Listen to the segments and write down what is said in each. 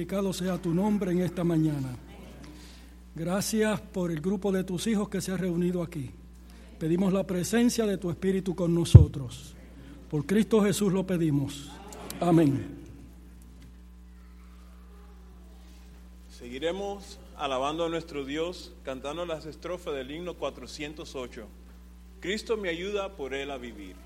santificado sea tu nombre en esta mañana. Gracias por el grupo de tus hijos que se ha reunido aquí. Pedimos la presencia de tu Espíritu con nosotros. Por Cristo Jesús lo pedimos. Amén. Seguiremos alabando a nuestro Dios cantando las estrofas del himno 408. Cristo me ayuda por él a vivir.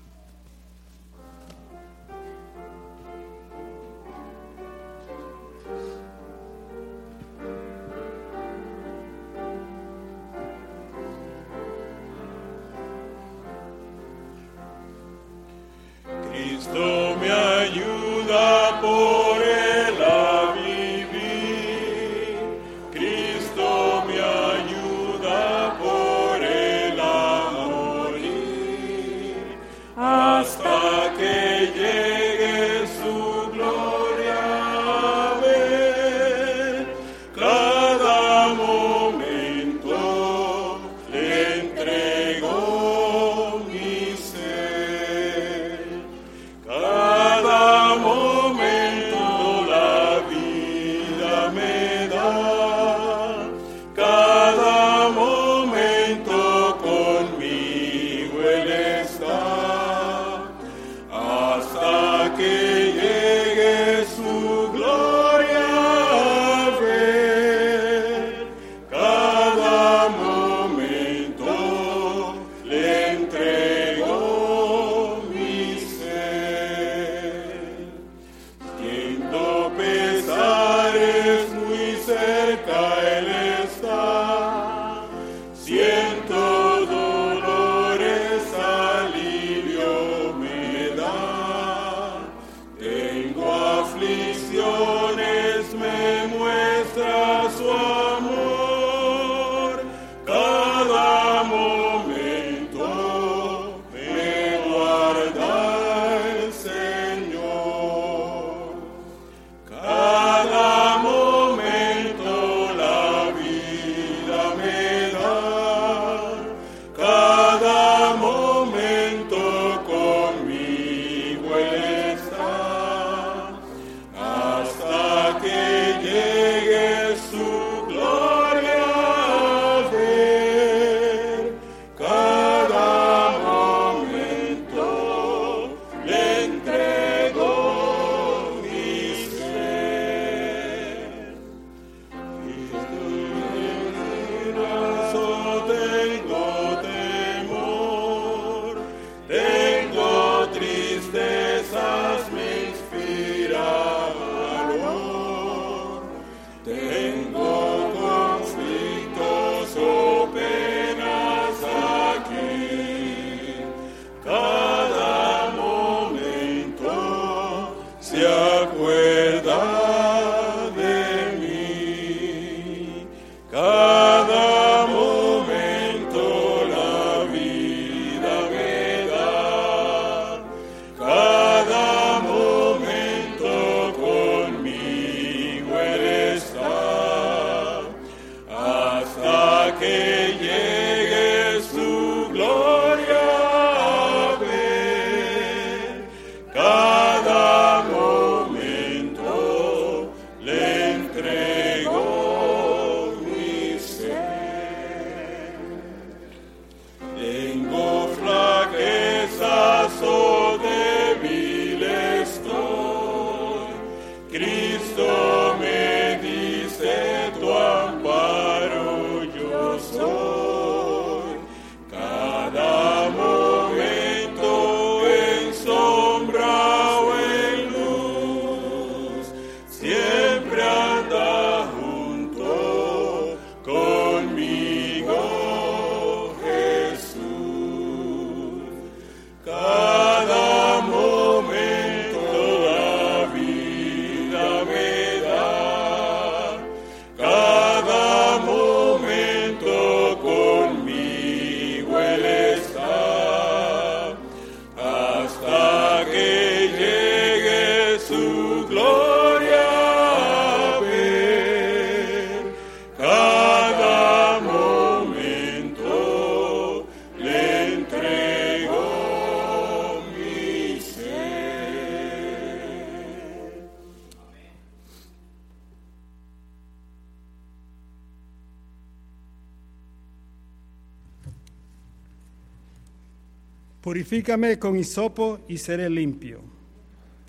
Purifícame con hisopo y seré limpio.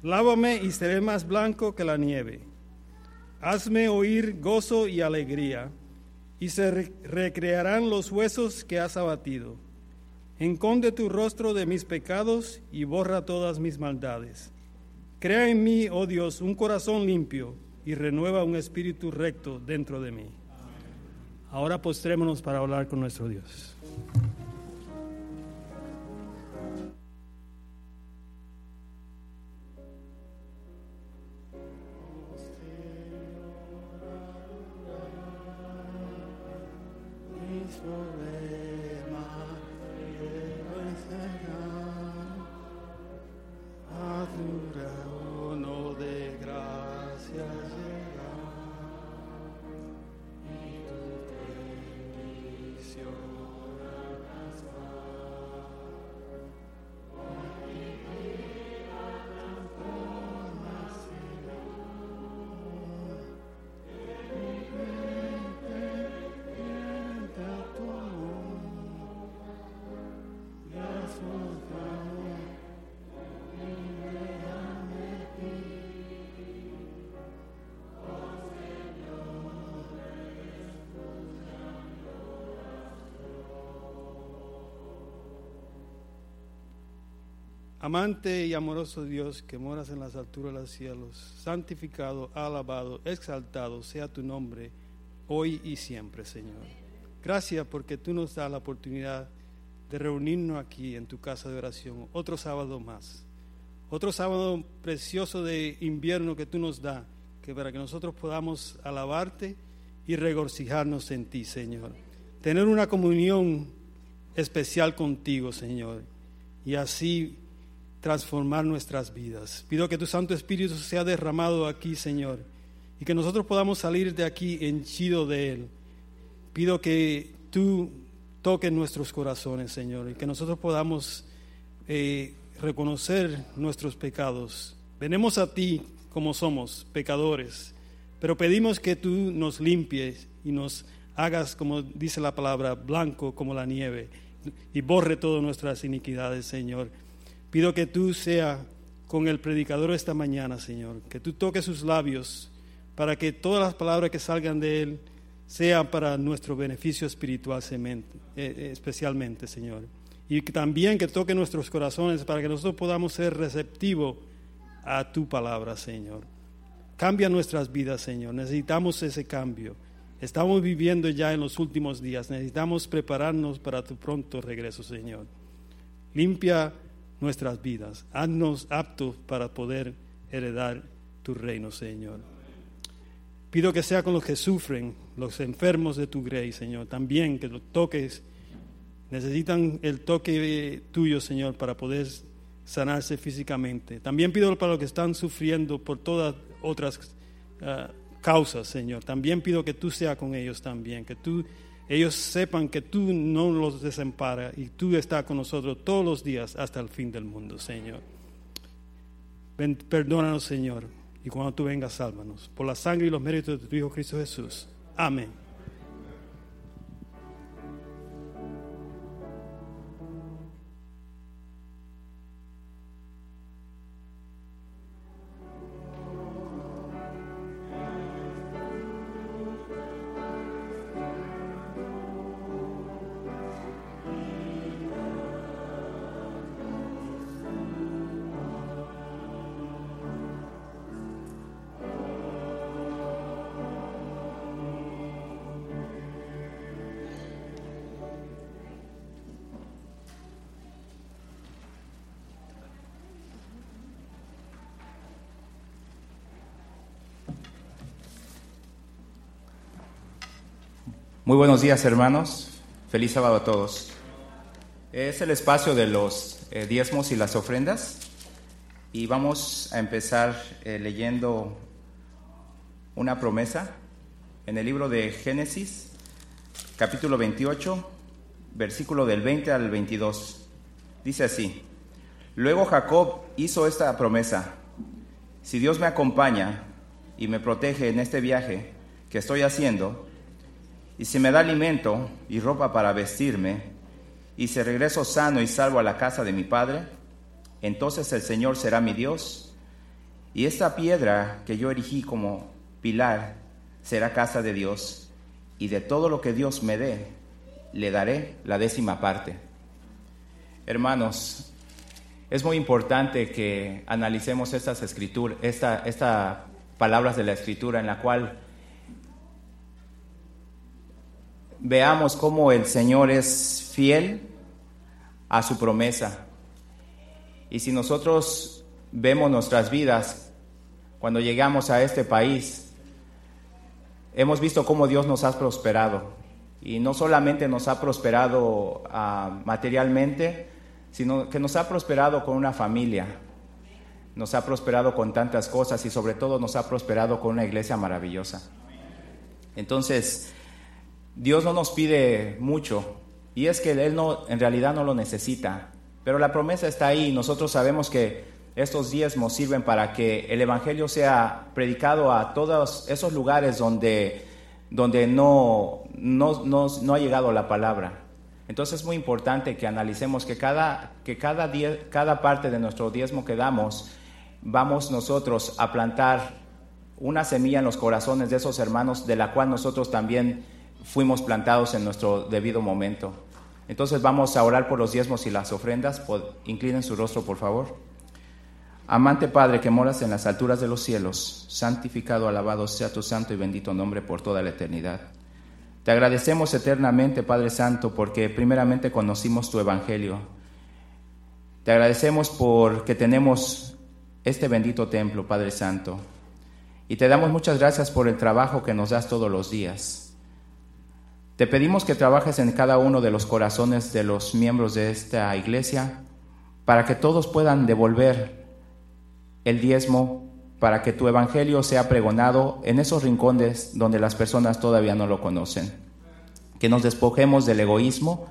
Lávame y seré más blanco que la nieve. Hazme oír gozo y alegría, y se recrearán los huesos que has abatido. Enconde tu rostro de mis pecados y borra todas mis maldades. Crea en mí, oh Dios, un corazón limpio y renueva un espíritu recto dentro de mí. Ahora postrémonos para hablar con nuestro Dios. Amante y amoroso Dios que moras en las alturas de los cielos, santificado, alabado, exaltado sea tu nombre hoy y siempre, Señor. Gracias porque tú nos das la oportunidad de reunirnos aquí en tu casa de oración otro sábado más. Otro sábado precioso de invierno que tú nos das, que para que nosotros podamos alabarte y regocijarnos en ti, Señor. Tener una comunión especial contigo, Señor. Y así transformar nuestras vidas. Pido que tu Santo Espíritu sea derramado aquí, Señor, y que nosotros podamos salir de aquí henchido de Él. Pido que tú toques nuestros corazones, Señor, y que nosotros podamos eh, reconocer nuestros pecados. Venemos a ti como somos, pecadores, pero pedimos que tú nos limpies y nos hagas, como dice la palabra, blanco como la nieve, y borre todas nuestras iniquidades, Señor. Pido que tú sea con el predicador esta mañana, Señor, que tú toques sus labios para que todas las palabras que salgan de él sean para nuestro beneficio espiritual eh, eh, especialmente, Señor. Y también que toque nuestros corazones para que nosotros podamos ser receptivos a tu palabra, Señor. Cambia nuestras vidas, Señor. Necesitamos ese cambio. Estamos viviendo ya en los últimos días. Necesitamos prepararnos para tu pronto regreso, Señor. Limpia nuestras vidas. Haznos aptos para poder heredar tu reino, Señor. Pido que sea con los que sufren, los enfermos de tu grey, Señor. También que los toques, necesitan el toque tuyo, Señor, para poder sanarse físicamente. También pido para los que están sufriendo por todas otras ah, causas, Señor. También pido que tú seas con ellos también, que tú ellos sepan que tú no los desamparas y tú estás con nosotros todos los días hasta el fin del mundo, Señor. perdónanos, Señor, y cuando tú vengas, sálvanos. Por la sangre y los méritos de tu Hijo Cristo Jesús. Amén. Muy buenos días hermanos, feliz sábado a todos. Es el espacio de los eh, diezmos y las ofrendas y vamos a empezar eh, leyendo una promesa en el libro de Génesis, capítulo 28, versículo del 20 al 22. Dice así, luego Jacob hizo esta promesa, si Dios me acompaña y me protege en este viaje que estoy haciendo, y si me da alimento y ropa para vestirme, y si regreso sano y salvo a la casa de mi padre, entonces el Señor será mi Dios, y esta piedra que yo erigí como pilar será casa de Dios, y de todo lo que Dios me dé, le daré la décima parte. Hermanos, es muy importante que analicemos estas escrituras, estas esta palabras de la escritura en la cual veamos cómo el Señor es fiel a su promesa. Y si nosotros vemos nuestras vidas cuando llegamos a este país, hemos visto cómo Dios nos ha prosperado. Y no solamente nos ha prosperado uh, materialmente, sino que nos ha prosperado con una familia, nos ha prosperado con tantas cosas y sobre todo nos ha prosperado con una iglesia maravillosa. Entonces, Dios no nos pide mucho y es que Él no, en realidad no lo necesita, pero la promesa está ahí nosotros sabemos que estos diezmos sirven para que el Evangelio sea predicado a todos esos lugares donde, donde no, no, no, ha llegado la palabra. Entonces es muy importante que analicemos que cada, que cada, cada parte de nuestro diezmo que damos, vamos nosotros a plantar una semilla en los corazones de esos hermanos de la cual nosotros también fuimos plantados en nuestro debido momento. Entonces vamos a orar por los diezmos y las ofrendas. Inclinen su rostro, por favor. Amante Padre que moras en las alturas de los cielos, santificado, alabado sea tu santo y bendito nombre por toda la eternidad. Te agradecemos eternamente, Padre Santo, porque primeramente conocimos tu Evangelio. Te agradecemos porque tenemos este bendito templo, Padre Santo. Y te damos muchas gracias por el trabajo que nos das todos los días. Te pedimos que trabajes en cada uno de los corazones de los miembros de esta iglesia para que todos puedan devolver el diezmo, para que tu evangelio sea pregonado en esos rincones donde las personas todavía no lo conocen. Que nos despojemos del egoísmo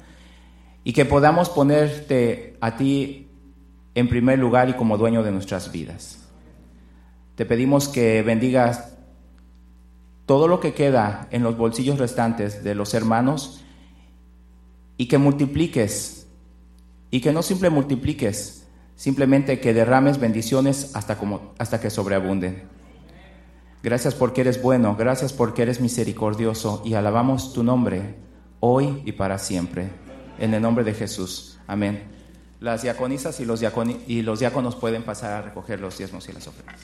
y que podamos ponerte a ti en primer lugar y como dueño de nuestras vidas. Te pedimos que bendigas todo lo que queda en los bolsillos restantes de los hermanos y que multipliques, y que no simple multipliques, simplemente que derrames bendiciones hasta, como, hasta que sobreabunden. Gracias porque eres bueno, gracias porque eres misericordioso y alabamos tu nombre hoy y para siempre. En el nombre de Jesús. Amén. Las diaconisas y los, y los diáconos pueden pasar a recoger los diezmos y las ofrendas.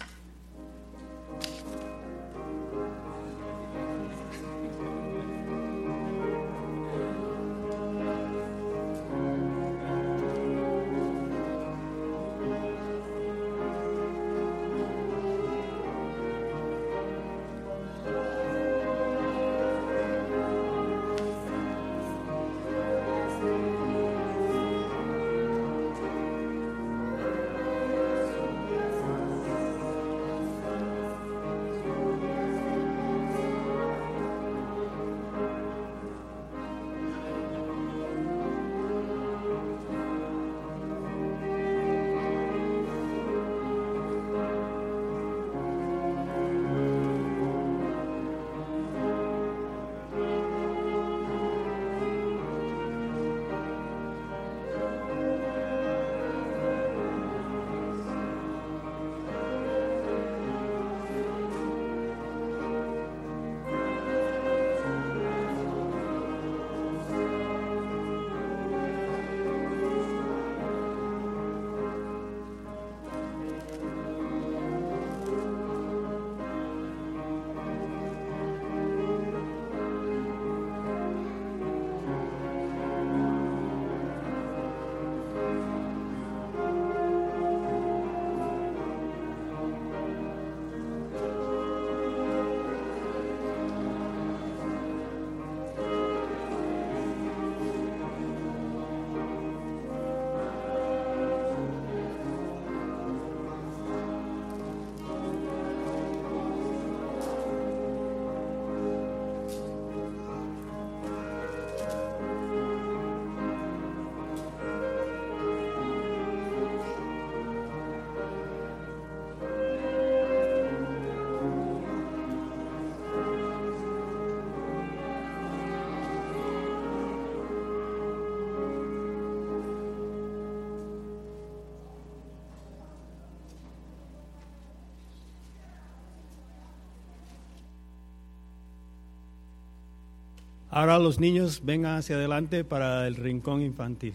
Ahora los niños vengan hacia adelante para el rincón infantil.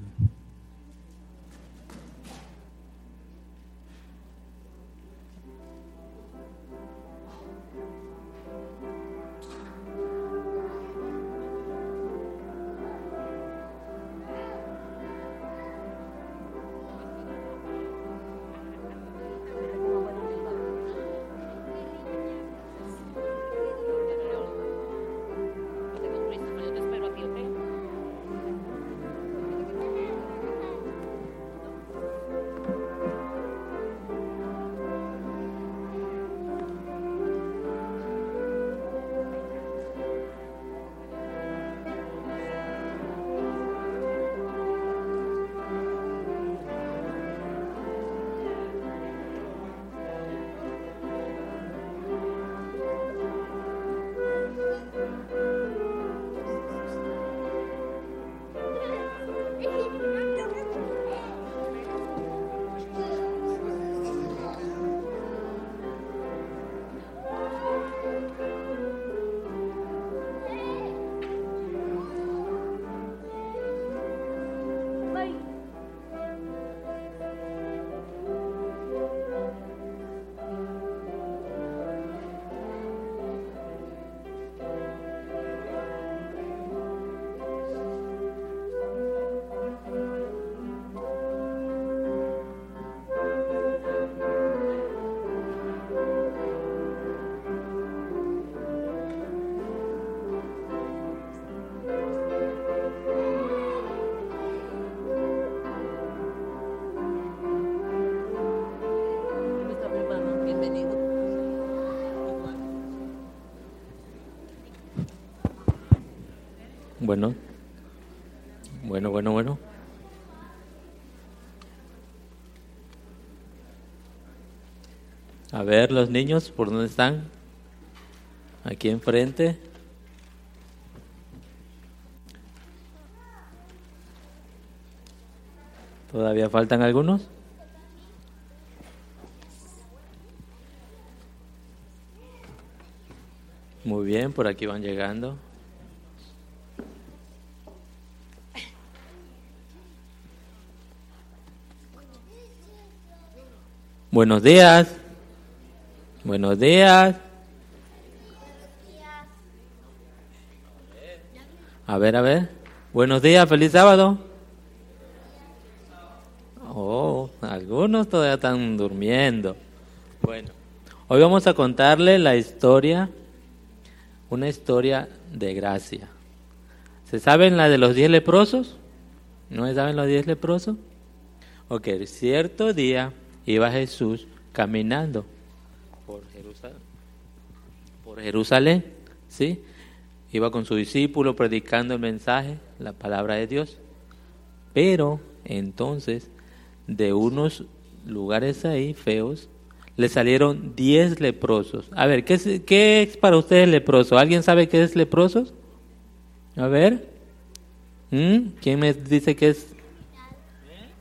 Bueno, bueno, bueno, bueno. A ver, los niños, ¿por dónde están? Aquí enfrente. ¿Todavía faltan algunos? Muy bien, por aquí van llegando. Buenos días. Buenos días. A ver, a ver. Buenos días, feliz sábado. Oh, algunos todavía están durmiendo. Bueno, hoy vamos a contarle la historia, una historia de gracia. ¿Se saben la de los diez leprosos? ¿No se saben los diez leprosos? Ok, cierto día iba Jesús caminando por Jerusalén, por Jerusalén, ¿sí? Iba con su discípulo predicando el mensaje, la palabra de Dios. Pero entonces, de unos lugares ahí feos, le salieron diez leprosos. A ver, ¿qué es, qué es para ustedes leproso? ¿Alguien sabe qué es leprosos? A ver. ¿Mm? ¿Quién me dice que es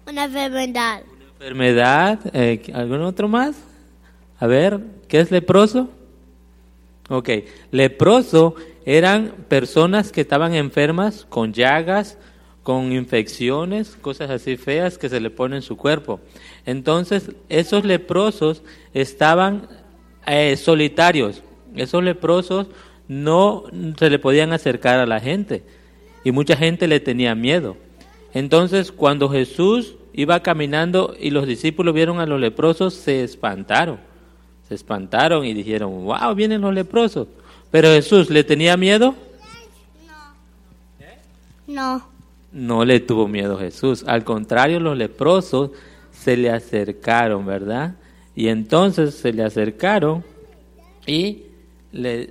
Una enfermedad. Enfermedad? Eh, ¿Algún otro más? A ver, ¿qué es leproso? Ok, leproso eran personas que estaban enfermas con llagas, con infecciones, cosas así feas que se le ponen en su cuerpo. Entonces, esos leprosos estaban eh, solitarios. Esos leprosos no se le podían acercar a la gente y mucha gente le tenía miedo. Entonces, cuando Jesús iba caminando y los discípulos vieron a los leprosos, se espantaron. Se espantaron y dijeron, wow, vienen los leprosos. Pero Jesús, ¿le tenía miedo? No. No le tuvo miedo Jesús. Al contrario, los leprosos se le acercaron, ¿verdad? Y entonces se le acercaron y le,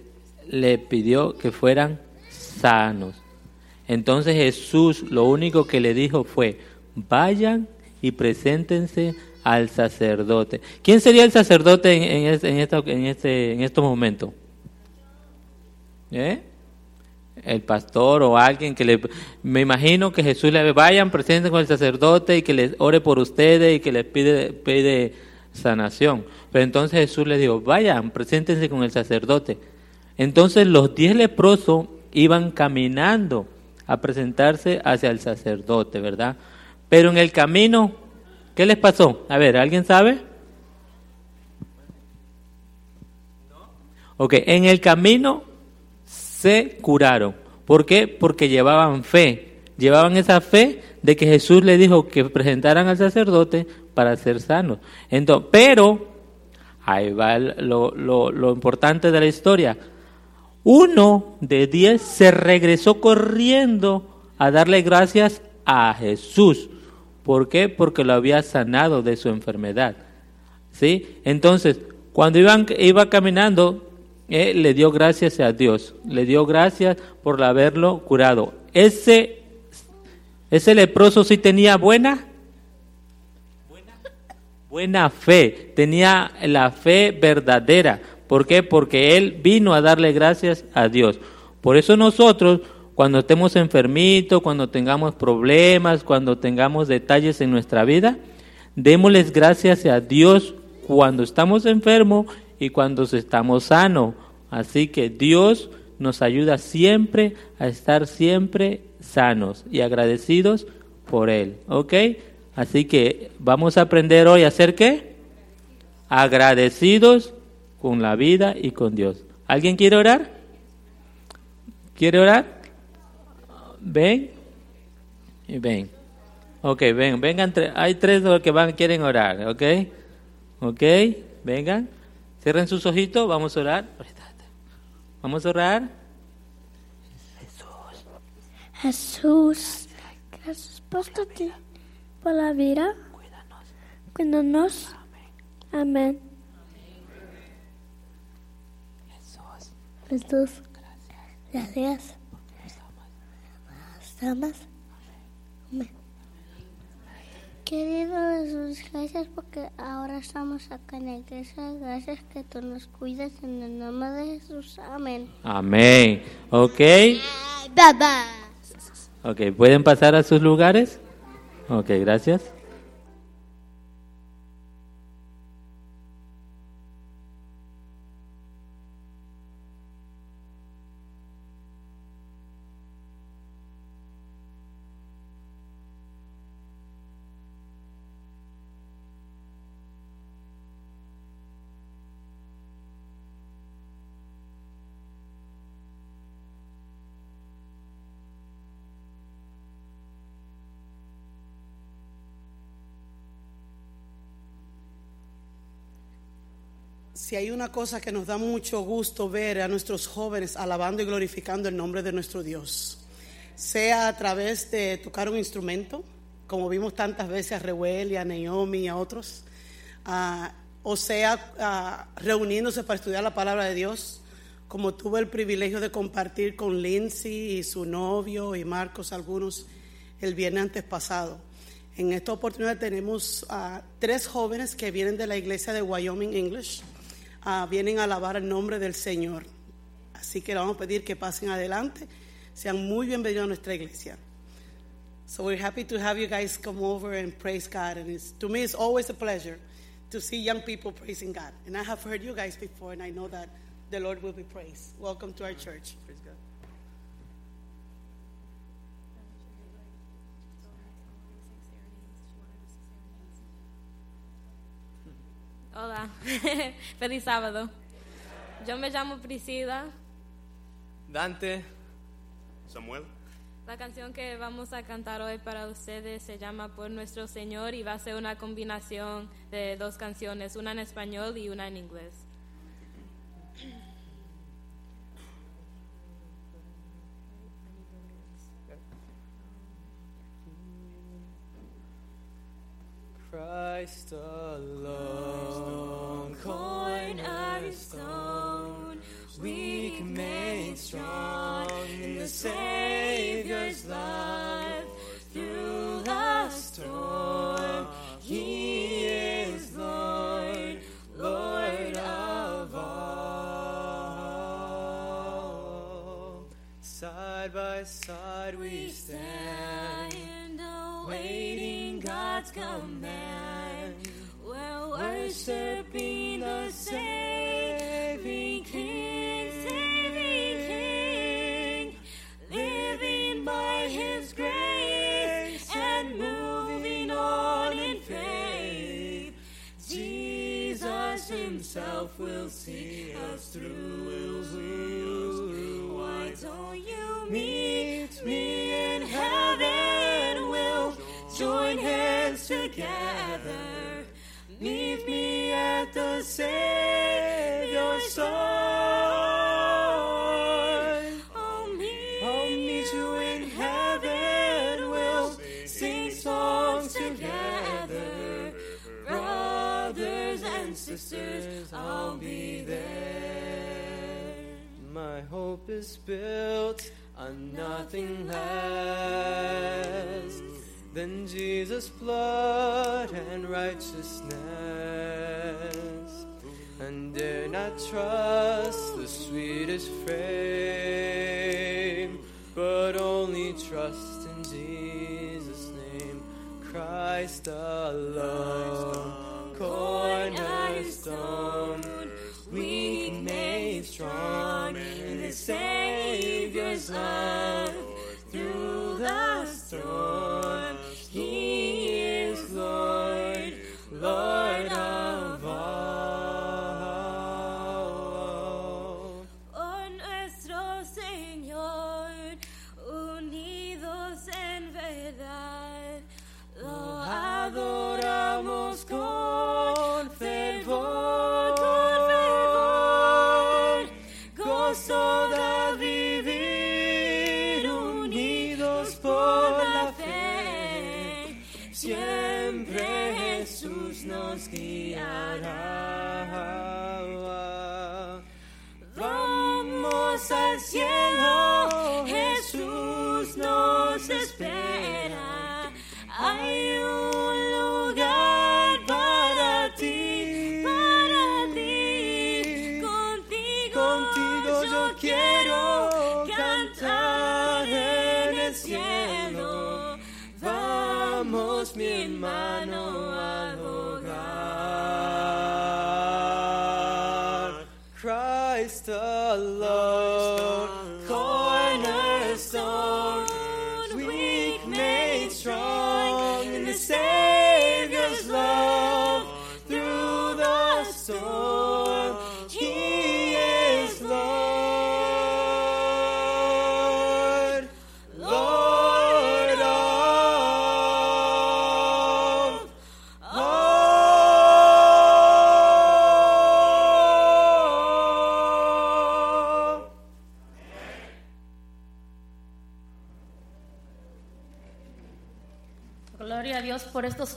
le pidió que fueran sanos. Entonces Jesús lo único que le dijo fue, vayan y preséntense al sacerdote. ¿Quién sería el sacerdote en, en, este, en, esta- en este, estos momentos? ¿Eh? El pastor o alguien que le... Me imagino que Jesús le vayan, presenten con el sacerdote y que les ore por ustedes y que les pide, pide sanación. Pero entonces Jesús les dijo, vayan, preséntense con el sacerdote. Entonces los diez leprosos iban caminando a presentarse hacia el sacerdote, ¿verdad? Pero en el camino, ¿qué les pasó? A ver, ¿alguien sabe? Ok, en el camino se curaron. ¿Por qué? Porque llevaban fe. Llevaban esa fe de que Jesús le dijo que presentaran al sacerdote para ser sanos. Entonces, pero, ahí va lo importante de la historia. Uno de diez se regresó corriendo a darle gracias a Jesús. ¿Por qué? Porque lo había sanado de su enfermedad. ¿Sí? Entonces, cuando iban, iba caminando, eh, le dio gracias a Dios. Le dio gracias por haberlo curado. Ese, ese leproso sí tenía buena, buena fe. Tenía la fe verdadera. ¿Por qué? Porque él vino a darle gracias a Dios. Por eso nosotros, cuando estemos enfermitos, cuando tengamos problemas, cuando tengamos detalles en nuestra vida, démosles gracias a Dios cuando estamos enfermos y cuando estamos sanos. Así que Dios nos ayuda siempre a estar siempre sanos y agradecidos por Él. ¿Ok? Así que vamos a aprender hoy a ser qué? Agradecidos con la vida y con Dios. ¿Alguien quiere orar? ¿Quiere orar? Ven. Y ven. Ok, ven, vengan. Hay tres de los que van, quieren orar, ¿ok? ¿Ok? Vengan. Cierren sus ojitos, vamos a orar. Vamos a orar. Jesús, gracias por tu ti- por la vida. Cuídanos. Amén. Jesús, gracias. Nos amas. Amén. Querido Jesús, gracias porque ahora estamos acá en la iglesia. Gracias que tú nos cuidas en el nombre de Jesús. Amén. Amén. ¿Ok? Bye Ok, ¿pueden pasar a sus lugares? Ok, gracias. Si hay una cosa que nos da mucho gusto ver a nuestros jóvenes alabando y glorificando el nombre de nuestro Dios, sea a través de tocar un instrumento, como vimos tantas veces a Reuel y a Naomi y a otros, ah, o sea ah, reuniéndose para estudiar la palabra de Dios, como tuve el privilegio de compartir con Lindsay y su novio y Marcos algunos el viernes antes pasado. En esta oportunidad tenemos a tres jóvenes que vienen de la iglesia de Wyoming English, ah, vienen a alabar el nombre del Señor. Así que le vamos a pedir que pasen adelante, sean muy bienvenidos a nuestra iglesia. So we're happy to have you guys come over and praise God, and it's, to me it's always a pleasure to see young people praising God. And I have heard you guys before, and I know that the Lord will be praised. Welcome to our church. Hola, feliz sábado. Yo me llamo Priscila. Dante. Samuel. La canción que vamos a cantar hoy para ustedes se llama Por nuestro Señor y va a ser una combinación de dos canciones, una en español y una en inglés. Christ alone, cornerstone, weak made strong in the Savior's love. Through the storm, He is Lord, Lord of all. Side by side we stand, awaiting God's command. We're worshiping the saving King, saving King, living by His grace and moving on in faith. Jesus Himself will see us through. Will see us through. Why don't you meet me? At your side. I'll meet, I'll meet you in heaven. We'll sing songs together. Brothers and sisters, I'll be there. My hope is built on nothing less than Jesus' blood and righteousness. Trust the sweetest frame, but only trust in Jesus' name. Christ alone, cornerstone, weak made strong in the Savior's love through the storm. Mi hermano,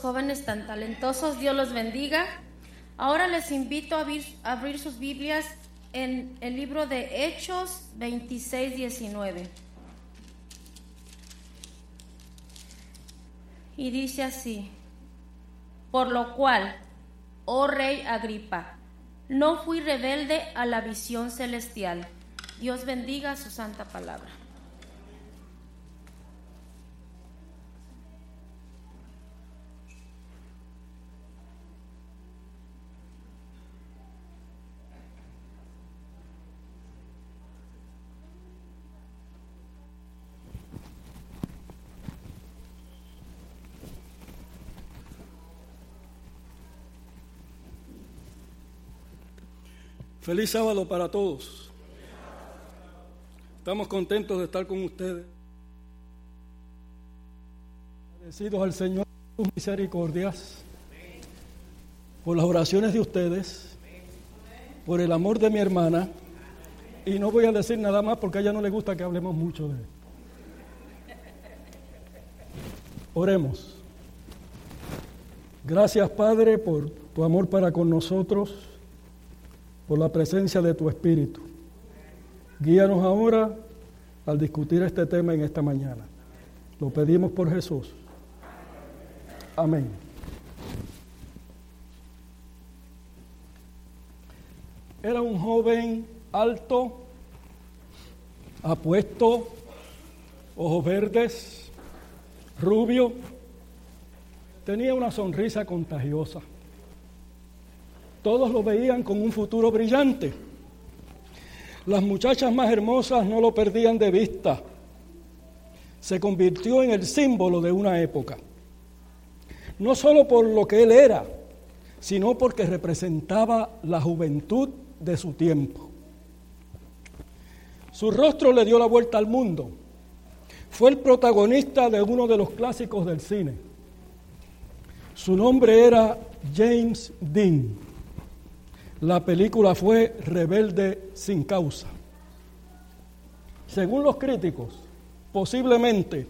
jóvenes tan talentosos. Dios los bendiga. Ahora les invito a abrir, a abrir sus Biblias en el libro de Hechos 26, 19. Y dice así, por lo cual, oh rey Agripa, no fui rebelde a la visión celestial. Dios bendiga su santa palabra. Feliz sábado para todos. Estamos contentos de estar con ustedes. Agradecidos al Señor por sus misericordias, por las oraciones de ustedes, por el amor de mi hermana. Y no voy a decir nada más porque a ella no le gusta que hablemos mucho de él. Oremos. Gracias Padre por tu amor para con nosotros por la presencia de tu Espíritu. Guíanos ahora al discutir este tema en esta mañana. Lo pedimos por Jesús. Amén. Era un joven alto, apuesto, ojos verdes, rubio, tenía una sonrisa contagiosa. Todos lo veían con un futuro brillante. Las muchachas más hermosas no lo perdían de vista. Se convirtió en el símbolo de una época. No solo por lo que él era, sino porque representaba la juventud de su tiempo. Su rostro le dio la vuelta al mundo. Fue el protagonista de uno de los clásicos del cine. Su nombre era James Dean. La película fue Rebelde sin causa. Según los críticos, posiblemente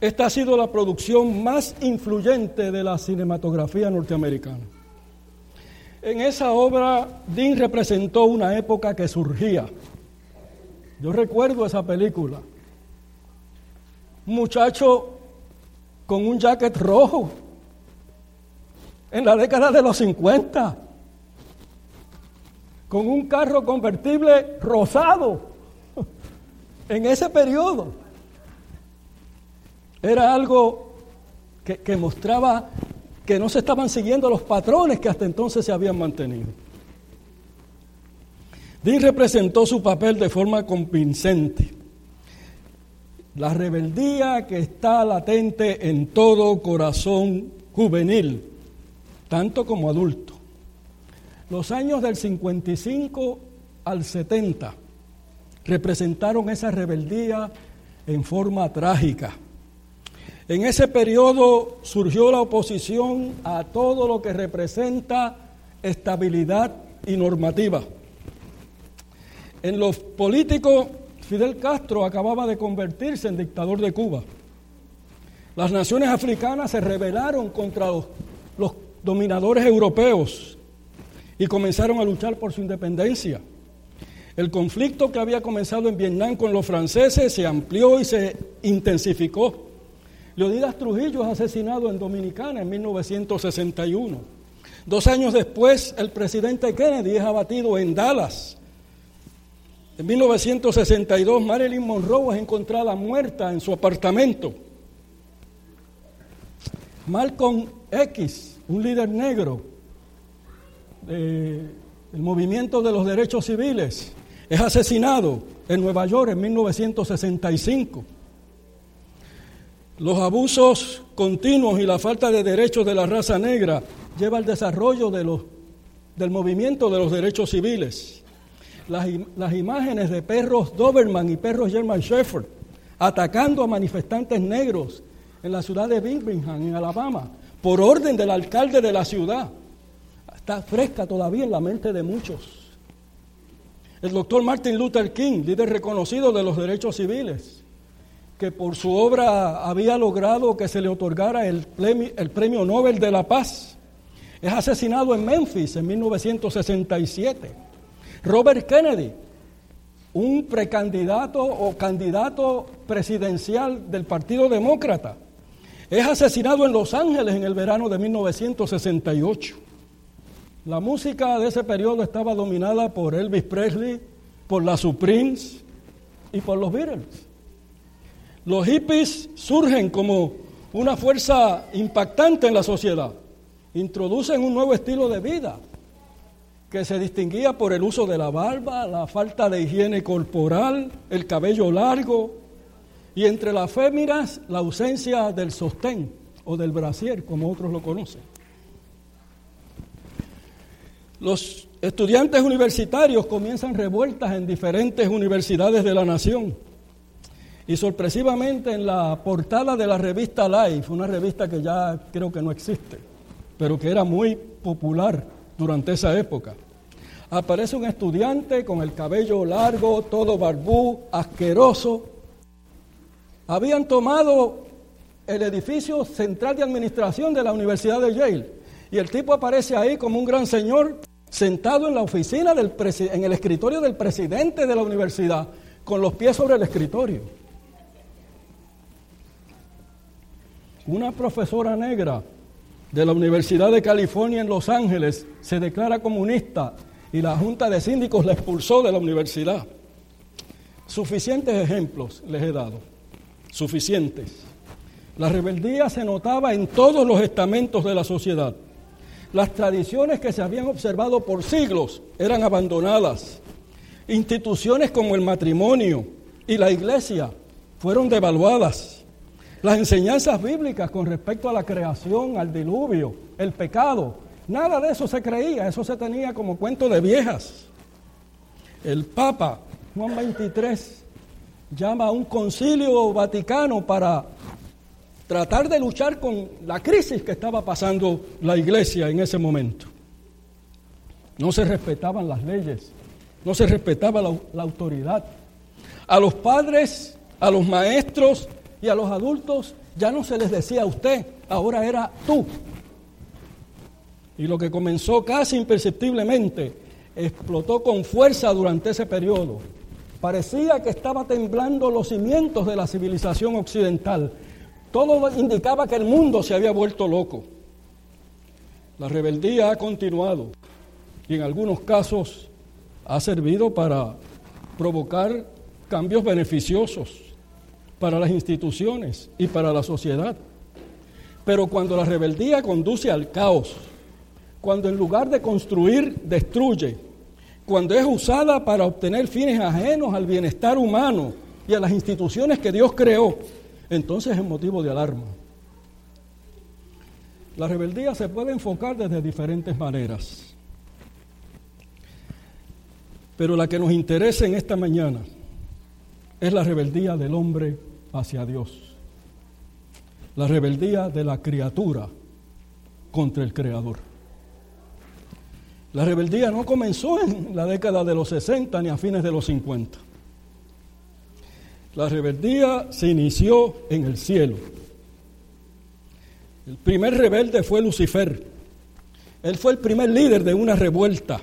esta ha sido la producción más influyente de la cinematografía norteamericana. En esa obra, Dean representó una época que surgía. Yo recuerdo esa película. Muchacho con un jacket rojo en la década de los 50, con un carro convertible rosado en ese periodo. Era algo que, mostraba que no se estaban siguiendo los patrones que hasta entonces se habían mantenido. Dean representó su papel de forma convincente. La rebeldía que está latente en todo corazón juvenil, tanto como adulto. Los años del 55 al 70 representaron esa rebeldía en forma trágica. En ese periodo surgió la oposición a todo lo que representa estabilidad y normativa. En los políticos, Fidel Castro acababa de convertirse en dictador de Cuba. Las naciones africanas se rebelaron contra los dominadores europeos y comenzaron a luchar por su independencia. El conflicto que había comenzado en Vietnam con los franceses se amplió y se intensificó. Leonidas Trujillo es asesinado en Dominicana en 1961. Dos años después, el presidente Kennedy es abatido en Dallas. En 1962, Marilyn Monroe es encontrada muerta en su apartamento. Malcolm X, un líder negro del movimiento de los derechos civiles, es asesinado en Nueva York en 1965. Los abusos continuos y la falta de derechos de la raza negra lleva al desarrollo de los, del movimiento de los derechos civiles. Las, las, imágenes de perros Doberman y perros German Shepherd atacando a manifestantes negros en la ciudad de Birmingham, en Alabama, por orden del alcalde de la ciudad, está fresca todavía en la mente de muchos. El doctor Martin Luther King, líder reconocido de los derechos civiles, que por su obra había logrado que se le otorgara el premio, el premio, Nobel de la Paz. Es asesinado en Memphis en 1967. Robert Kennedy, un precandidato o candidato presidencial del Partido Demócrata, es asesinado en Los Ángeles en el verano de 1968. La música de ese periodo estaba dominada por Elvis Presley, por la Supremes y por los Beatles. Los hippies surgen como una fuerza impactante en la sociedad. Introducen un nuevo estilo de vida que se distinguía por el uso de la barba, la falta de higiene corporal, el cabello largo y entre las féminas la ausencia del sostén o del brasier, como otros lo conocen. Los estudiantes universitarios comienzan revueltas en diferentes universidades de la nación y sorpresivamente en la portada de la revista Life, una revista que ya creo que no existe, pero que era muy popular durante esa época, aparece un estudiante con el cabello largo, todo barbú, asqueroso. Habían tomado el edificio central de administración de la Universidad de Yale y el tipo aparece ahí como un gran señor sentado en la oficina del en el escritorio del presidente de la universidad con los pies sobre el escritorio. Una profesora negra de la Universidad de California en Los Ángeles se declara comunista y la Junta de Síndicos la expulsó de la universidad. Suficientes ejemplos les he dado, suficientes. La rebeldía se notaba en todos los estamentos de la sociedad. Las tradiciones que se habían observado por siglos eran abandonadas. Instituciones como el matrimonio y la iglesia fueron devaluadas. Las enseñanzas bíblicas con respecto a la creación, al diluvio, el pecado, Nada de eso se creía, eso se tenía como cuento de viejas. El Papa Juan 23 llama a un concilio vaticano para tratar de luchar con la crisis que estaba pasando la iglesia en ese momento. No se respetaban las leyes, no se respetaba la, autoridad. A los padres, a los maestros y a los adultos ya no se les decía usted, ahora era tú. Y lo que comenzó casi imperceptiblemente explotó con fuerza durante ese periodo. Parecía que estaba temblando los cimientos de la civilización occidental. Todo indicaba que el mundo se había vuelto loco. La rebeldía ha continuado y en algunos casos ha servido para provocar cambios beneficiosos para las instituciones y para la sociedad. Pero cuando la rebeldía conduce al caos, cuando en lugar de construir destruye, cuando es usada para obtener fines ajenos al bienestar humano y a las instituciones que Dios creó, entonces es motivo de alarma. La rebeldía se puede enfocar desde diferentes maneras, pero la que nos interesa en esta mañana es la rebeldía del hombre hacia Dios, la rebeldía de la criatura contra el Creador. La rebeldía no comenzó en la década de los 60 ni a fines de los 50. La rebeldía se inició en el cielo. El primer rebelde fue Lucifer. Él fue el primer líder de una revuelta.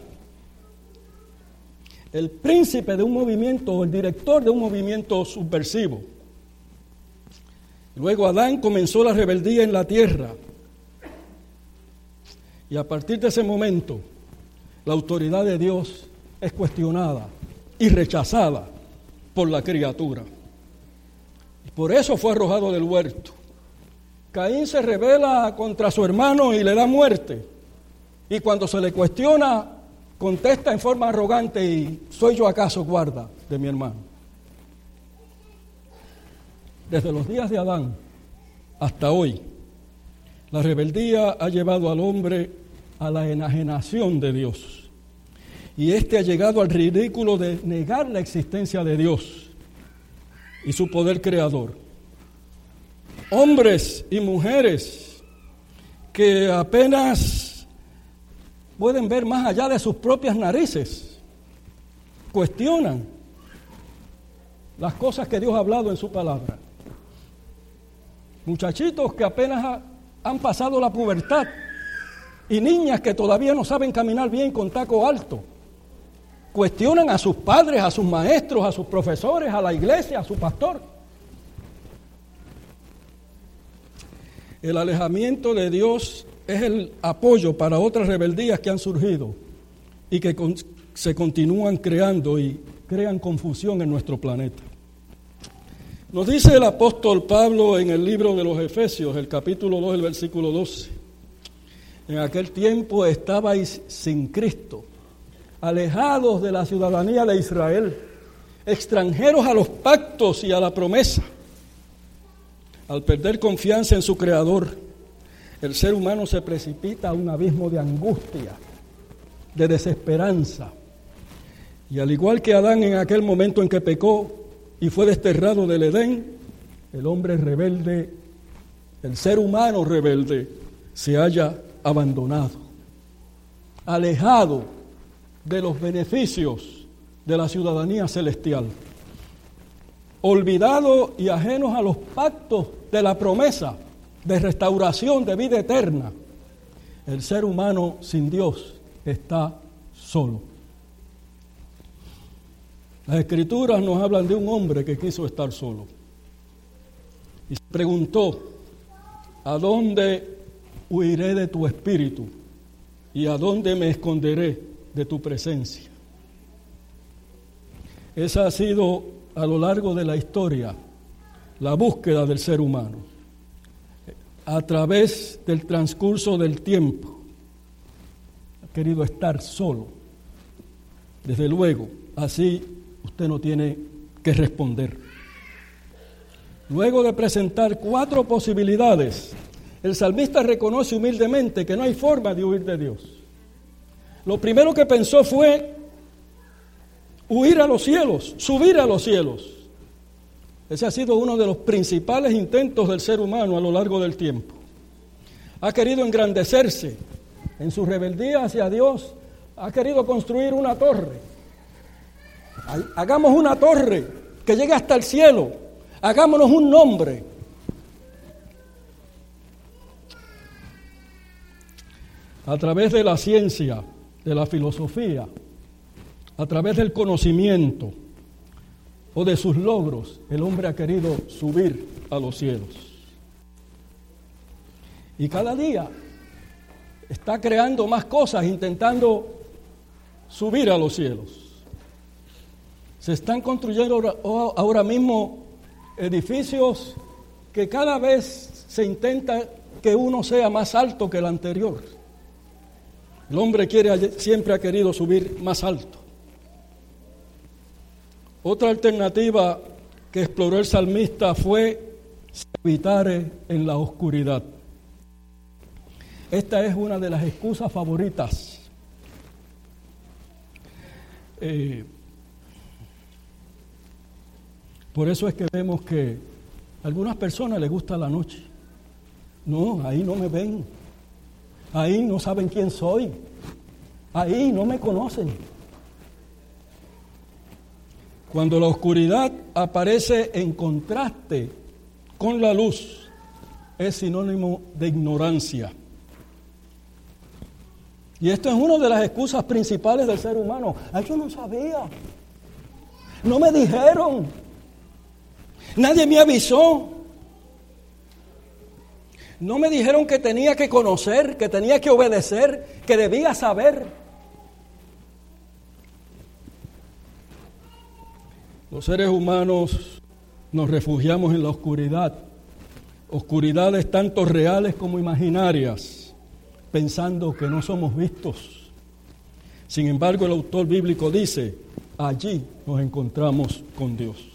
El príncipe de un movimiento, o el director de un movimiento subversivo. Luego Adán comenzó la rebeldía en la tierra. Y a partir de ese momento, la autoridad de Dios es cuestionada y rechazada por la criatura. Por eso fue arrojado del huerto. Caín se revela contra su hermano y le da muerte. Y cuando se le cuestiona, contesta en forma arrogante y ¿soy yo acaso guarda de mi hermano? Desde los días de Adán hasta hoy, la rebeldía ha llevado al hombre a la enajenación de Dios. Y éste ha llegado al ridículo de negar la existencia de Dios y su poder creador. Hombres y mujeres que apenas pueden ver más allá de sus propias narices, cuestionan las cosas que Dios ha hablado en su palabra. Muchachitos que apenas han pasado la pubertad y niñas que todavía no saben caminar bien con taco alto. Cuestionan a sus padres, a sus maestros, a sus profesores, a la iglesia, a su pastor. El alejamiento de Dios es el apoyo para otras rebeldías que han surgido y que se continúan creando y crean confusión en nuestro planeta. Nos dice el apóstol Pablo en el libro de los Efesios, el capítulo 2, el versículo 12. En aquel tiempo estabais sin Cristo, alejados de la ciudadanía de Israel, extranjeros a los pactos y a la promesa. Al perder confianza en su Creador, el ser humano se precipita a un abismo de angustia, de desesperanza. Y al igual que Adán en aquel momento en que pecó y fue desterrado del Edén, el hombre rebelde, el ser humano rebelde, se halla abandonado, alejado de los beneficios de la ciudadanía celestial, olvidado y ajenos a los pactos de la promesa de restauración de vida eterna. El ser humano sin Dios está solo. Las escrituras nos hablan de un hombre que quiso estar solo. Y se preguntó, ¿a dónde huiré de tu espíritu y a dónde me esconderé de tu presencia. Esa ha sido a lo largo de la historia la búsqueda del ser humano. A través del transcurso del tiempo ha querido estar solo. Desde luego, así usted no tiene que responder. Luego de presentar cuatro posibilidades el salmista reconoce humildemente que no hay forma de huir de Dios. Lo primero que pensó fue huir a los cielos, subir a los cielos. Ese ha sido uno de los principales intentos del ser humano a lo largo del tiempo. Ha querido engrandecerse en su rebeldía hacia Dios, ha querido construir una torre. Hagamos una torre que llegue hasta el cielo, hagámonos un nombre. A través de la ciencia, de la filosofía, a través del conocimiento o de sus logros, el hombre ha querido subir a los cielos. Y cada día está creando más cosas, intentando subir a los cielos. Se están construyendo ahora, mismo edificios que cada vez se intenta que uno sea más alto que el anterior. El hombre quiere, siempre ha querido subir más alto. Otra alternativa que exploró el salmista fue habitar en la oscuridad. Esta es una de las excusas favoritas. Eh, por eso es que vemos que a algunas personas les gusta la noche. No, ahí no me ven. Ahí no saben quién soy. Ahí no me conocen. Cuando la oscuridad aparece en contraste con la luz, es sinónimo de ignorancia. Y esto es una de las excusas principales del ser humano. Ay, yo no sabía. No me dijeron. Nadie me avisó. No me dijeron que tenía que conocer, que tenía que obedecer, que debía saber. Los seres humanos nos refugiamos en la oscuridad, oscuridades tanto reales como imaginarias, pensando que no somos vistos. Sin embargo, el autor bíblico dice, allí nos encontramos con Dios.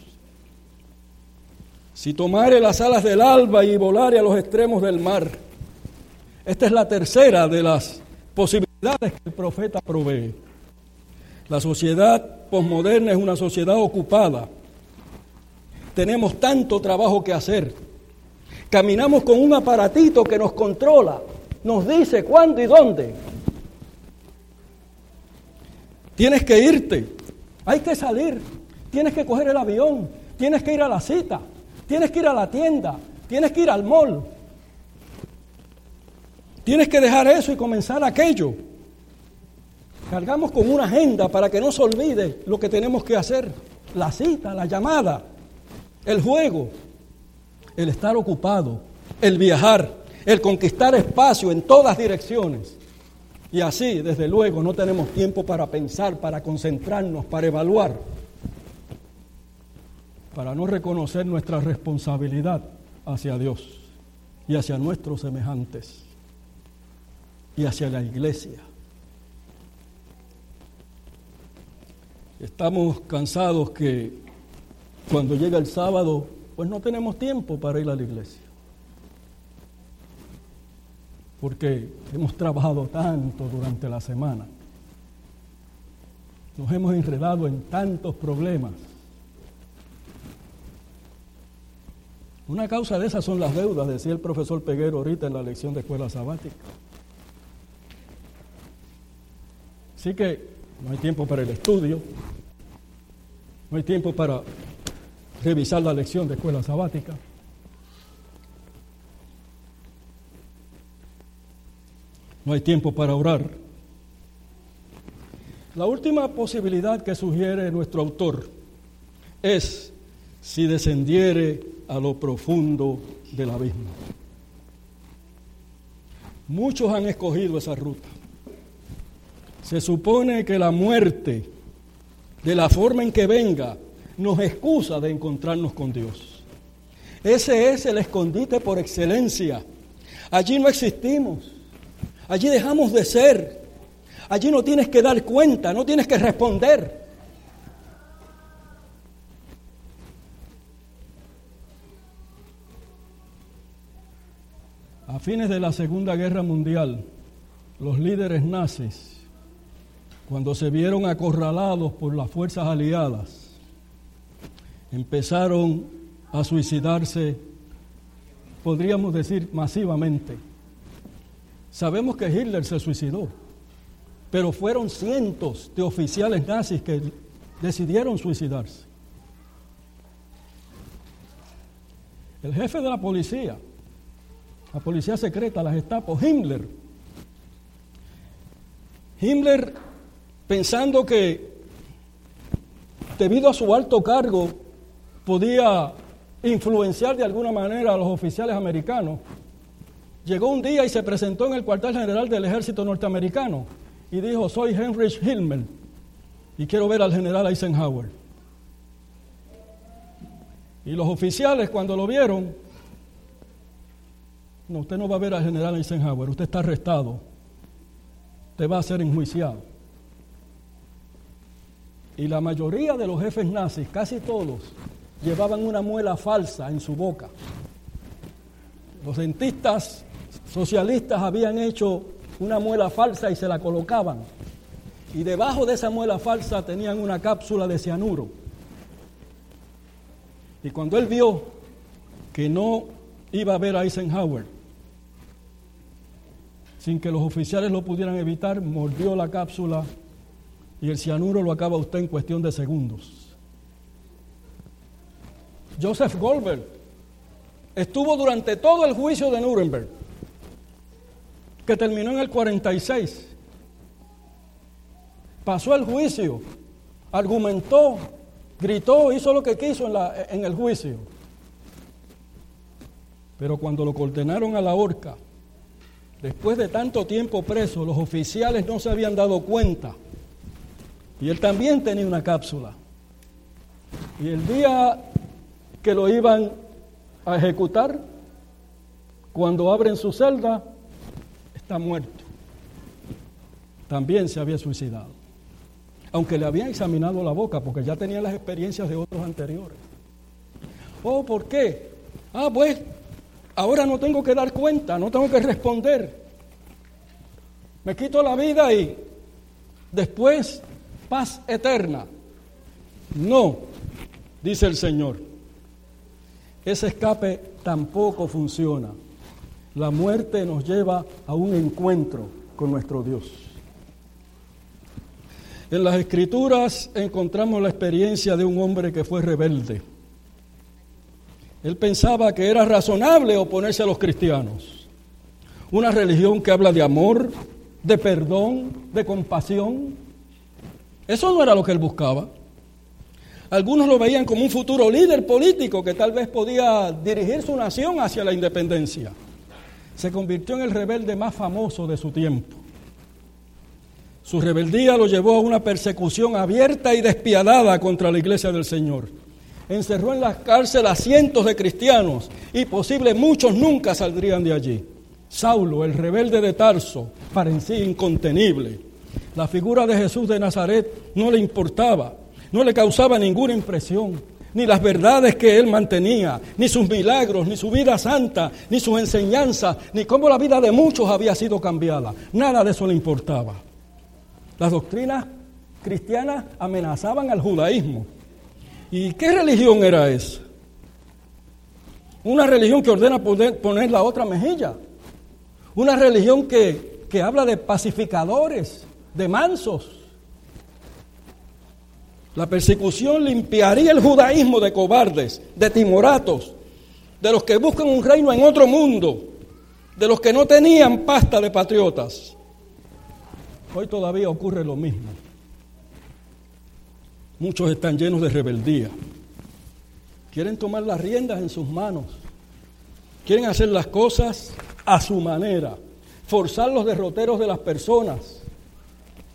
Si tomare las alas del alba y volare a los extremos del mar, esta es la tercera de las posibilidades que el profeta provee. La sociedad posmoderna es una sociedad ocupada. Tenemos tanto trabajo que hacer. Caminamos con un aparatito que nos controla, nos dice cuándo y dónde. Tienes que irte, hay que salir, tienes que coger el avión, tienes que ir a la cita, tienes que ir a la tienda, tienes que ir al mall. Tienes que dejar eso y comenzar aquello. Cargamos con una agenda para que no se olvide lo que tenemos que hacer. La cita, la llamada, el juego, el estar ocupado, el viajar, el conquistar espacio en todas direcciones. Y así, desde luego, no tenemos tiempo para pensar, para concentrarnos, para evaluar, para no reconocer nuestra responsabilidad hacia Dios y hacia nuestros semejantes y hacia la iglesia. Estamos cansados que cuando llega el sábado, pues no tenemos tiempo para ir a la iglesia. Porque hemos trabajado tanto durante la semana. Nos hemos enredado en tantos problemas. Una causa de esas son las deudas, decía el profesor Peguero ahorita en la lección de escuela sabática. Así que no hay tiempo para el estudio, no hay tiempo para revisar la lección de escuela sabática. No hay tiempo para orar. La última posibilidad que sugiere nuestro autor es si descendiere a lo profundo del abismo. Muchos han escogido esa ruta. Se supone que la muerte, de la forma en que venga, nos excusa de encontrarnos con Dios. Ese es el escondite por excelencia. Allí no existimos. Allí dejamos de ser. Allí no tienes que dar cuenta, no tienes que responder. A fines de la Segunda Guerra Mundial, los líderes nazis, cuando se vieron acorralados por las fuerzas aliadas, empezaron a suicidarse, podríamos decir, masivamente. Sabemos que Hitler se suicidó, pero fueron cientos de oficiales nazis que decidieron suicidarse. El jefe de la policía, la policía secreta, la Gestapo, Himmler, Himmler pensando que debido a su alto cargo podía influenciar de alguna manera a los oficiales americanos, llegó un día y se presentó en el cuartel general del ejército norteamericano y dijo, soy Heinrich Himmler y quiero ver al general Eisenhower. Y los oficiales cuando lo vieron, no, usted no va a ver al general Eisenhower, usted está arrestado, usted va a ser enjuiciado. Y la mayoría de los jefes nazis, casi todos, llevaban una muela falsa en su boca. Los dentistas socialistas habían hecho una muela falsa y se la colocaban. Y debajo de esa muela falsa tenían una cápsula de cianuro. Y cuando él vio que no iba a ver a Eisenhower, sin que los oficiales lo pudieran evitar, mordió la cápsula y el cianuro lo acaba usted en cuestión de segundos. Joseph Goldberg estuvo durante todo el juicio de Nuremberg, que terminó en el 46. Pasó el juicio, argumentó, gritó, hizo lo que quiso en, en el juicio. Pero cuando lo condenaron a la horca, después de tanto tiempo preso, los oficiales no se habían dado cuenta. Y él también tenía una cápsula. Y el día que lo iban a ejecutar, cuando abren su celda, está muerto. También se había suicidado. Aunque le habían examinado la boca, porque ya tenía las experiencias de otros anteriores. Oh, ¿por qué? Ah, pues, ahora no tengo que dar cuenta, no tengo que responder. Me quito la vida y después paz eterna. No, dice el Señor. Ese escape tampoco funciona. La muerte nos lleva a un encuentro con nuestro Dios. En las escrituras encontramos la experiencia de un hombre que fue rebelde. Él pensaba que era razonable oponerse a los cristianos. Una religión que habla de amor, de perdón, de compasión. Eso no era lo que él buscaba. Algunos lo veían como un futuro líder político que tal vez podía dirigir su nación hacia la independencia. Se convirtió en el rebelde más famoso de su tiempo. Su rebeldía lo llevó a una persecución abierta y despiadada contra la iglesia del Señor. Encerró en las cárceles a cientos de cristianos y posible muchos nunca saldrían de allí. Saulo, el rebelde de Tarso, parecía incontenible. La figura de Jesús de Nazaret no le importaba, no le causaba ninguna impresión, ni las verdades que él mantenía, ni sus milagros, ni su vida santa, ni sus enseñanzas, ni cómo la vida de muchos había sido cambiada. Nada de eso le importaba. Las doctrinas cristianas amenazaban al judaísmo. ¿Y qué religión era esa? Una religión que ordena poner la otra mejilla. Una religión que, que habla de pacificadores, de mansos. La persecución limpiaría el judaísmo de cobardes, de timoratos, de los que buscan un reino en otro mundo, de los que no tenían pasta de patriotas. Hoy todavía ocurre lo mismo. Muchos están llenos de rebeldía. Quieren tomar las riendas en sus manos. Quieren hacer las cosas a su manera. Forzar los derroteros de las personas.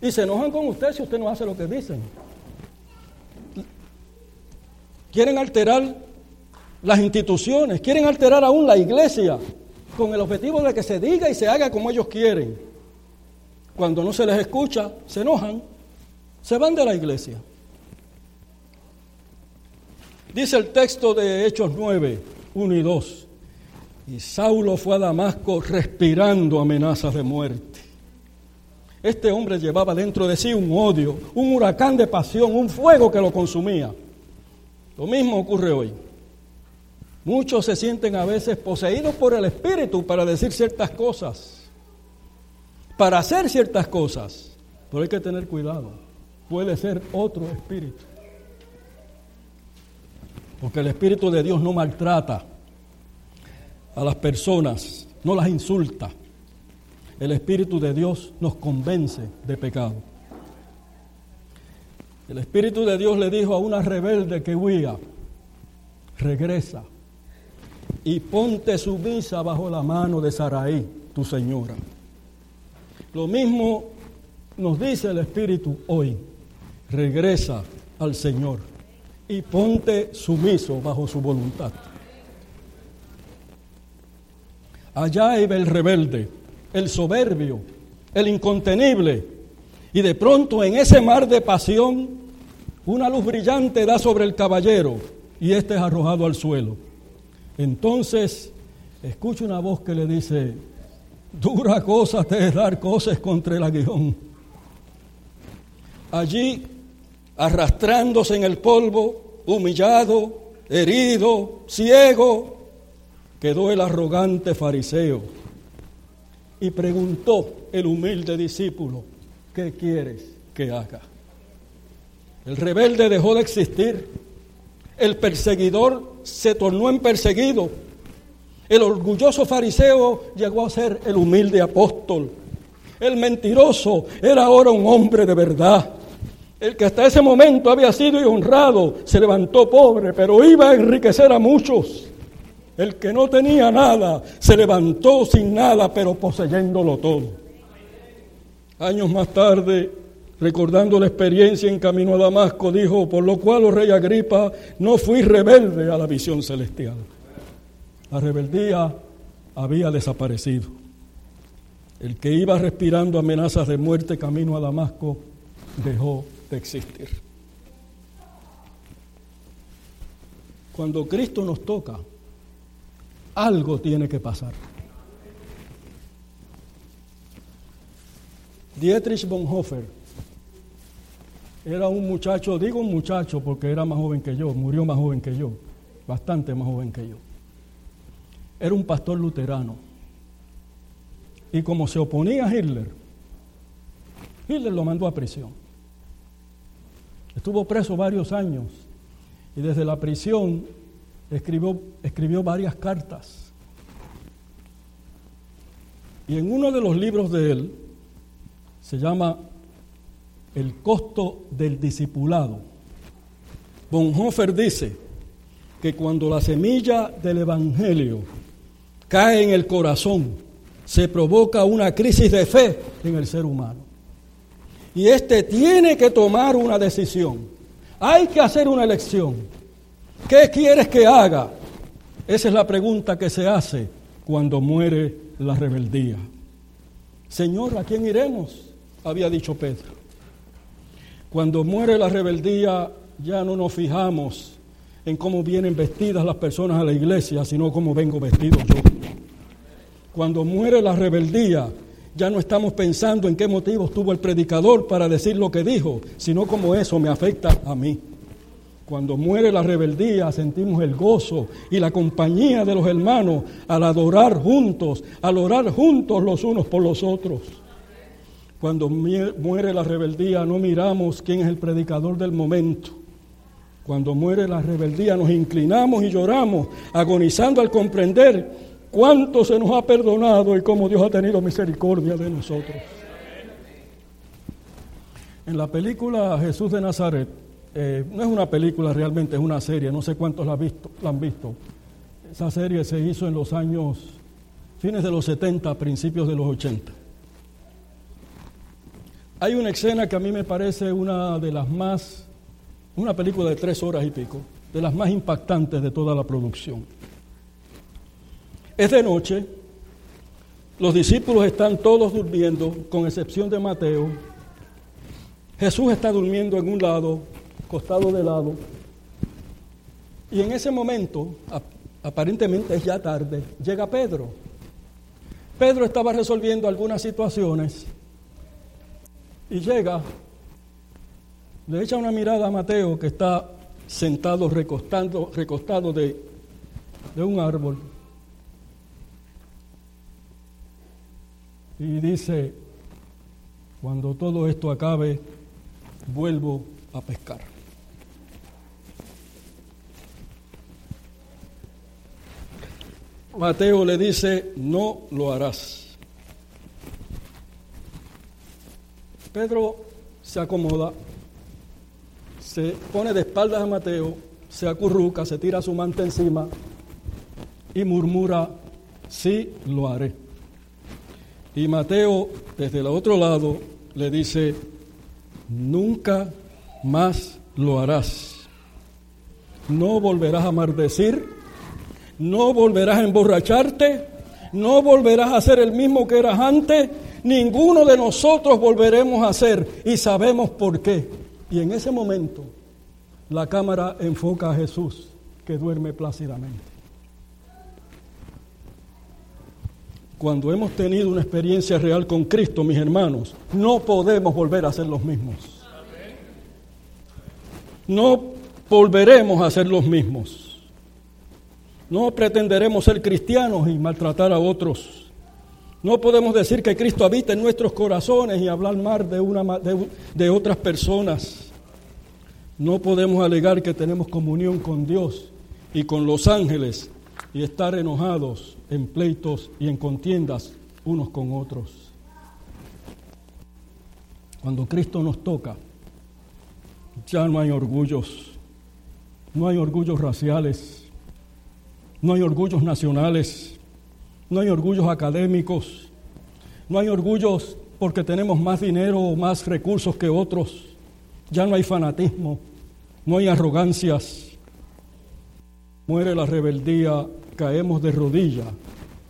Y se enojan con usted si usted no hace lo que dicen. Quieren alterar las instituciones. Quieren alterar aún la iglesia. Con el objetivo de que se diga y se haga como ellos quieren. Cuando no se les escucha, se enojan, se van de la iglesia. Dice el texto de Hechos 9, 1 y 2. Y Saulo fue a Damasco respirando amenazas de muerte. Este hombre llevaba dentro de sí un odio, un huracán de pasión, un fuego que lo consumía. Lo mismo ocurre hoy. Muchos se sienten a veces poseídos por el Espíritu para decir ciertas cosas, para hacer ciertas cosas, pero hay que tener cuidado. Puede ser otro espíritu. Porque el Espíritu de Dios no maltrata a las personas, no las insulta. El Espíritu de Dios nos convence de pecado. El Espíritu de Dios le dijo a una rebelde que huía, regresa y ponte sumisa bajo la mano de Saraí, tu señora. Lo mismo nos dice el Espíritu hoy, regresa al Señor y ponte sumiso bajo su voluntad. Allá iba el rebelde, el soberbio, el incontenible, y de pronto en ese mar de pasión, una luz brillante da sobre el caballero y éste es arrojado al suelo. Entonces, escucha una voz que le dice, dura cosa te es dar cosas contra el aguijón. Allí, arrastrándose en el polvo, humillado, herido, ciego, quedó el arrogante fariseo y preguntó el humilde discípulo, ¿qué quieres que haga? El rebelde dejó de existir, el perseguidor se tornó en perseguido, el orgulloso fariseo llegó a ser el humilde apóstol, el mentiroso era ahora un hombre de verdad. El que hasta ese momento había sido honrado se levantó pobre, pero iba a enriquecer a muchos. El que no tenía nada se levantó sin nada, pero poseyéndolo todo. Años más tarde, recordando la experiencia en camino a Damasco, dijo, por lo cual, oh rey Agripa, no fui rebelde a la visión celestial. La rebeldía había desaparecido. El que iba respirando amenazas de muerte camino a Damasco dejó existir. Cuando Cristo nos toca, algo tiene que pasar. Dietrich Bonhoeffer era un muchacho, digo un muchacho porque era más joven que yo, murió más joven que yo, bastante más joven que yo. Era un pastor luterano. Y como se oponía a Hitler, Hitler lo mandó a prisión. Estuvo preso varios años y desde la prisión escribió, escribió varias cartas. Y en uno de los libros de él se llama El costo del discipulado. Bonhoeffer dice que cuando la semilla del Evangelio cae en el corazón, se provoca una crisis de fe en el ser humano. Y éste tiene que tomar una decisión. Hay que hacer una elección. ¿Qué quieres que haga? Esa es la pregunta que se hace cuando muere la rebeldía. Señor, ¿a quién iremos? Había dicho Pedro. Cuando muere la rebeldía, ya no nos fijamos en cómo vienen vestidas las personas a la iglesia, sino cómo vengo vestido yo. Cuando muere la rebeldía, ya no estamos pensando en qué motivos tuvo el predicador para decir lo que dijo, sino cómo eso me afecta a mí. Cuando muere la rebeldía sentimos el gozo y la compañía de los hermanos al adorar juntos, al orar juntos los unos por los otros. Cuando muere la rebeldía no miramos quién es el predicador del momento. Cuando muere la rebeldía nos inclinamos y lloramos, agonizando al comprender cuánto se nos ha perdonado y cómo Dios ha tenido misericordia de nosotros. En la película Jesús de Nazaret, eh, no es una película realmente, es una serie, no sé cuántos la, visto, la han visto. Esa serie se hizo en los años, fines de los 70, principios de los 80. Hay una escena que a mí me parece una de las más, una película de tres horas y pico, de las más impactantes de toda la producción. Es de noche, los discípulos están todos durmiendo, con excepción de Mateo. Jesús está durmiendo en un lado, costado de lado. Y en ese momento, aparentemente es ya tarde, llega Pedro. Pedro estaba resolviendo algunas situaciones y llega, le echa una mirada a Mateo que está sentado recostado, recostado de, de un árbol y dice, cuando todo esto acabe, vuelvo a pescar. Mateo le dice, no lo harás. Pedro se acomoda, se pone de espaldas a Mateo, se acurruca, se tira su manta encima y murmura, sí lo haré. Y Mateo, desde el otro lado, le dice, nunca más lo harás. No volverás a maldecir, no volverás a emborracharte, no volverás a ser el mismo que eras antes, ninguno de nosotros volveremos a ser y sabemos por qué. Y en ese momento la cámara enfoca a Jesús que duerme plácidamente. Cuando hemos tenido una experiencia real con Cristo, mis hermanos, no podemos volver a ser los mismos. No volveremos a ser los mismos. No pretenderemos ser cristianos y maltratar a otros. No podemos decir que Cristo habita en nuestros corazones y hablar mal de, una, de, de otras personas. No podemos alegar que tenemos comunión con Dios y con los ángeles y estar enojados en pleitos y en contiendas unos con otros. Cuando Cristo nos toca, ya no hay orgullos, no hay orgullos raciales, no hay orgullos nacionales, no hay orgullos académicos, no hay orgullos porque tenemos más dinero o más recursos que otros, ya no hay fanatismo, no hay arrogancias, muere la rebeldía, caemos de rodillas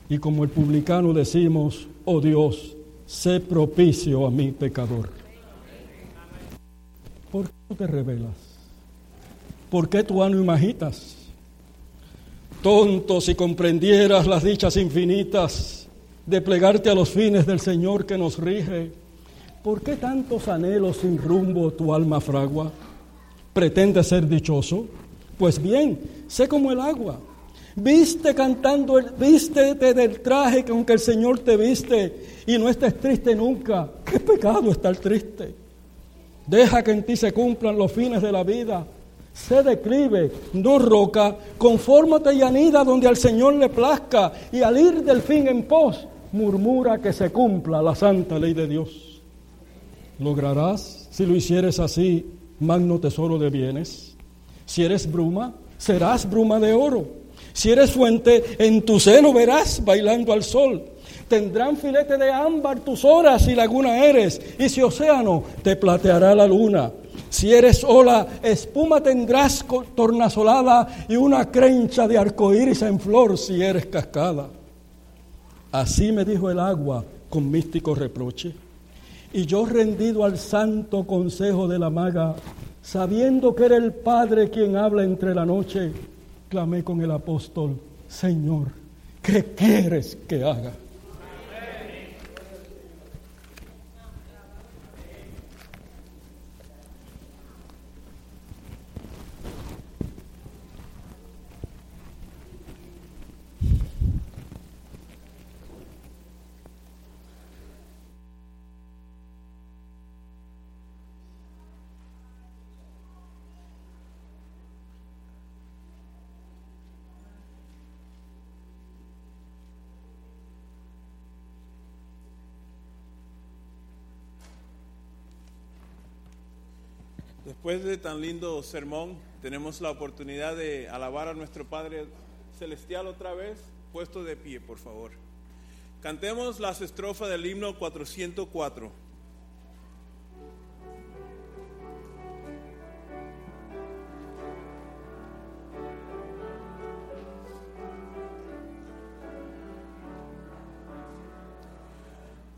y como el publicano decimos, oh Dios, sé propicio a mi pecador. ¿Por qué no te revelas? ¿Por qué tu ánimo agitas? Tonto si comprendieras las dichas infinitas de plegarte a los fines del Señor que nos rige, ¿por qué tantos anhelos sin rumbo tu alma fragua? ¿Pretendes ser dichoso? Pues bien, sé como el agua. Viste cantando, el, vístete del traje con que el Señor te viste y no estés triste nunca. ¿Qué pecado estar triste? Deja que en ti se cumplan los fines de la vida. Sé declive, no roca, confórmate y anida donde al Señor le plazca y al ir del fin en pos, murmura que se cumpla la santa ley de Dios. Lograrás, si lo hicieres así, magno tesoro de bienes. Si eres bruma, serás bruma de oro. Si eres fuente, en tu seno verás bailando al sol. Tendrán filete de ámbar tus horas y laguna eres, y si océano te plateará la luna. Si eres ola, espuma tendrás tornasolada y una crencha de arcoíris en flor si eres cascada. Así me dijo el agua con místico reproche. Y yo rendido al santo consejo de la maga, sabiendo que era el Padre quien habla entre la noche, clamé con el apóstol, Señor, ¿qué quieres que haga? Después de tan lindo sermón, tenemos la oportunidad de alabar a nuestro Padre Celestial otra vez, puesto de pie, por favor. Cantemos las estrofas del himno 404.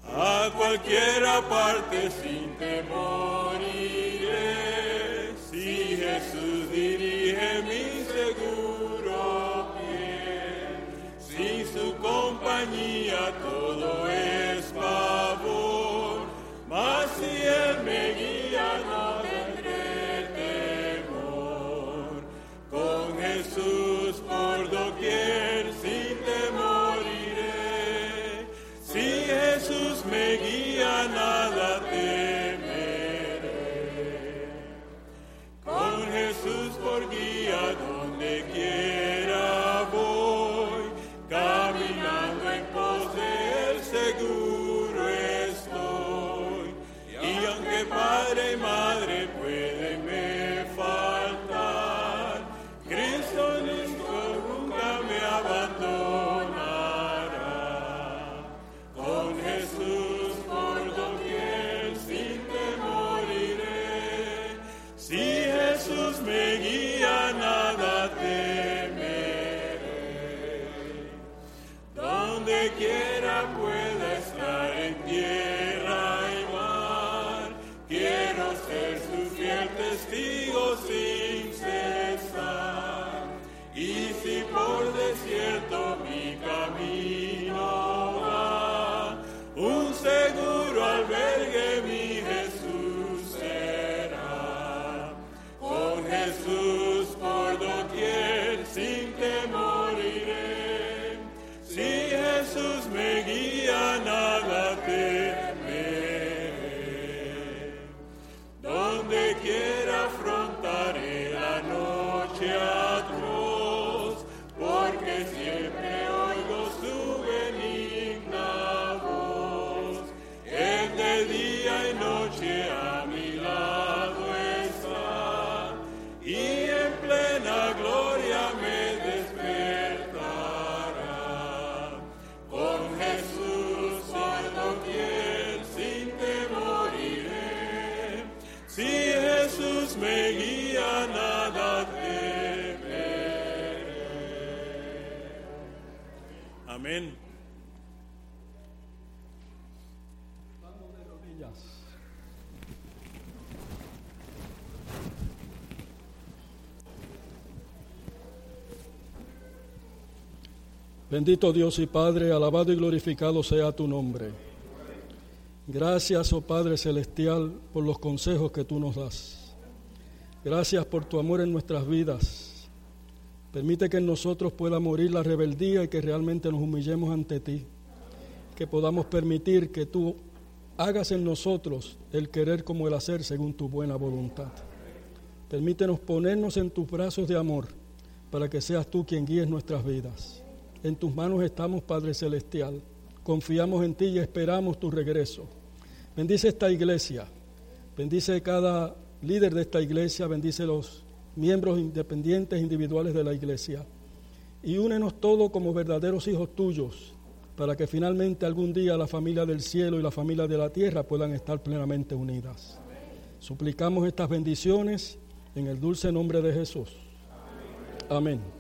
A cualquiera parte sin temor Bendito Dios y Padre, alabado y glorificado sea tu nombre. Gracias, oh Padre Celestial, por los consejos que tú nos das. Gracias por tu amor en nuestras vidas. Permite que en nosotros pueda morir la rebeldía y que realmente nos humillemos ante ti. Que podamos permitir que tú hagas en nosotros el querer como el hacer según tu buena voluntad. Permítenos ponernos en tus brazos de amor para que seas tú quien guíes nuestras vidas. En tus manos estamos, Padre Celestial. Confiamos en ti y esperamos tu regreso. Bendice esta iglesia. Bendice cada líder de esta iglesia. Bendice los miembros independientes individuales de la iglesia. Y únenos todos como verdaderos hijos tuyos para que finalmente algún día la familia del cielo y la familia de la tierra puedan estar plenamente unidas. Suplicamos estas bendiciones en el dulce nombre de Jesús. Amén.